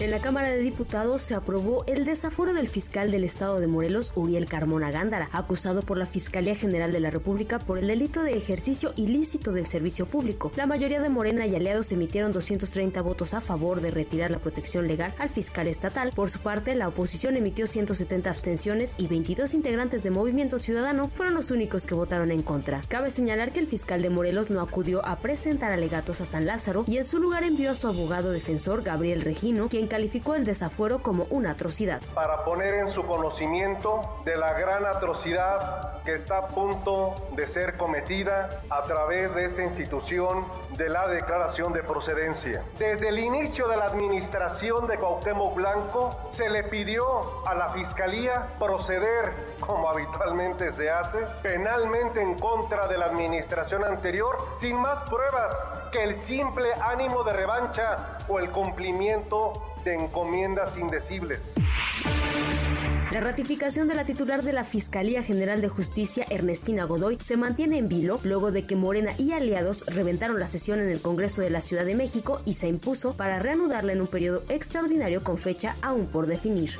En la Cámara de Diputados se aprobó el desaforo del fiscal del Estado de Morelos, Uriel Carmona Gándara, acusado por la Fiscalía General de la República por el delito de ejercicio ilícito del servicio público. La mayoría de Morena y aliados emitieron 230 votos a favor de retirar la protección legal al fiscal estatal. Por su parte, la oposición emitió 170 abstenciones y 22 integrantes de Movimiento Ciudadano fueron los únicos que votaron en contra. Cabe señalar que el fiscal de Morelos no acudió a presentar alegatos a San Lázaro y en su lugar envió a su abogado defensor, Gabriel Quien calificó el desafuero como una atrocidad. Para poner en su conocimiento de la gran atrocidad que está a punto de ser cometida a través de esta institución de la declaración de procedencia. Desde el inicio de la administración de Cuauhtémoc Blanco se le pidió a la Fiscalía proceder, como habitualmente se hace, penalmente en contra de la administración anterior sin más pruebas que el simple ánimo de revancha o el cumplimiento de encomiendas indecibles. La ratificación de la titular de la Fiscalía General de Justicia, Ernestina Godoy, se mantiene en vilo luego de que Morena y aliados reventaron la sesión en el Congreso de la Ciudad de México y se impuso para reanudarla en un periodo extraordinario con fecha aún por definir.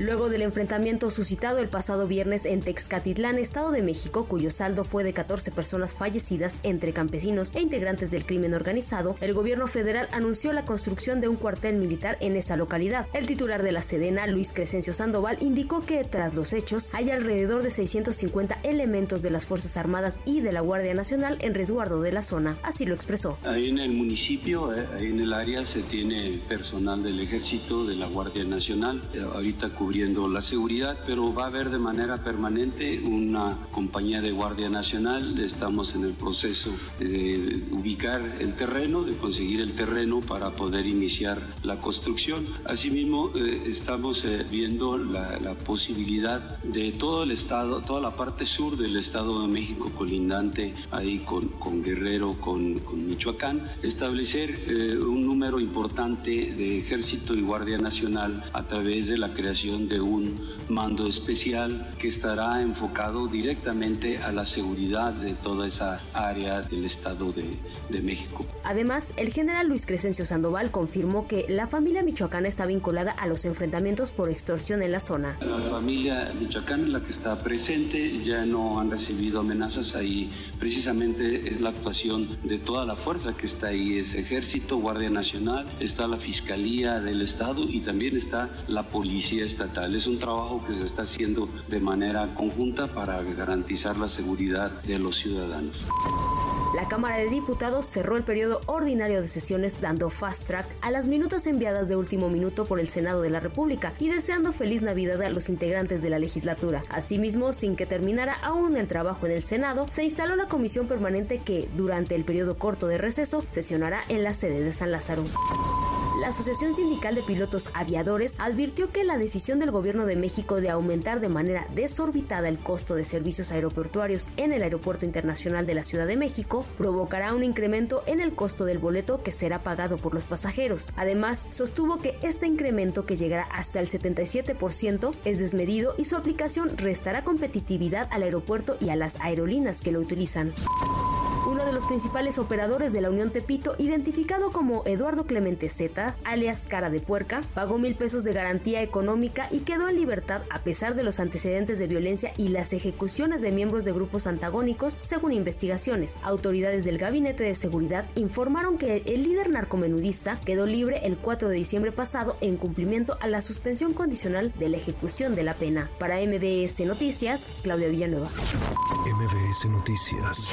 Luego del enfrentamiento suscitado el pasado viernes en Texcatitlán, Estado de México, cuyo saldo fue de 14 personas fallecidas entre campesinos e integrantes del crimen organizado, el gobierno federal anunció la construcción de un cuartel militar en esa localidad. El titular de la Sedena, Luis Crescencio Sandoval, indicó que tras los hechos hay alrededor de 650 elementos de las Fuerzas Armadas y de la Guardia Nacional en resguardo de la zona. Así lo expresó. Ahí en el municipio, eh, ahí en el área se tiene personal del ejército, de la Guardia Nacional, eh, ahorita cubriendo la seguridad, pero va a haber de manera permanente una compañía de Guardia Nacional. Estamos en el proceso de ubicar el terreno, de conseguir el terreno para poder iniciar la construcción. Asimismo, eh, estamos eh, viendo la, la, posibilidad de todo el estado, toda la parte sur del Estado de México colindante ahí con, Guerrero, con, con, Michoacán, establecer eh, un número importante de ejército y Guardia Nacional a través de la creación de un mando especial que estará enfocado directamente a la seguridad de toda esa área del Estado de, de México. Además, el general Luis Crescencio Sandoval confirmó que la familia michoacana está vinculada a los enfrentamientos por extorsión en la zona. La familia michoacana es la que está presente, ya no han recibido amenazas ahí, precisamente es la actuación de toda la fuerza que está ahí, es ejército, Guardia Nacional, está la Fiscalía del Estado y también está la Policía Estatal. Es un trabajo que se está haciendo de manera conjunta para garantizar la seguridad de los ciudadanos. La Cámara de Diputados cerró el periodo ordinario de sesiones dando fast track a las minutas enviadas de último minuto por el Senado de la República y deseando feliz Navidad a los integrantes de la legislatura. Asimismo, sin que terminara aún el trabajo en el Senado, se instaló la comisión permanente que, durante el periodo corto de receso, sesionará en la sede de San Lázaro. La Asociación Sindical de Pilotos Aviadores advirtió que la decisión del Gobierno de México de aumentar de manera desorbitada el costo de servicios aeroportuarios en el Aeropuerto Internacional de la Ciudad de México provocará un incremento en el costo del boleto que será pagado por los pasajeros. Además, sostuvo que este incremento que llegará hasta el 77% es desmedido y su aplicación restará competitividad al aeropuerto y a las aerolíneas que lo utilizan los principales operadores de la Unión Tepito, identificado como Eduardo Clemente Z, alias Cara de Puerca, pagó mil pesos de garantía económica y quedó en libertad a pesar de los antecedentes de violencia y las ejecuciones de miembros de grupos antagónicos, según investigaciones. Autoridades del Gabinete de Seguridad informaron que el líder narcomenudista quedó libre el 4 de diciembre pasado en cumplimiento a la suspensión condicional de la ejecución de la pena. Para MBS Noticias, Claudia Villanueva. MBS Noticias.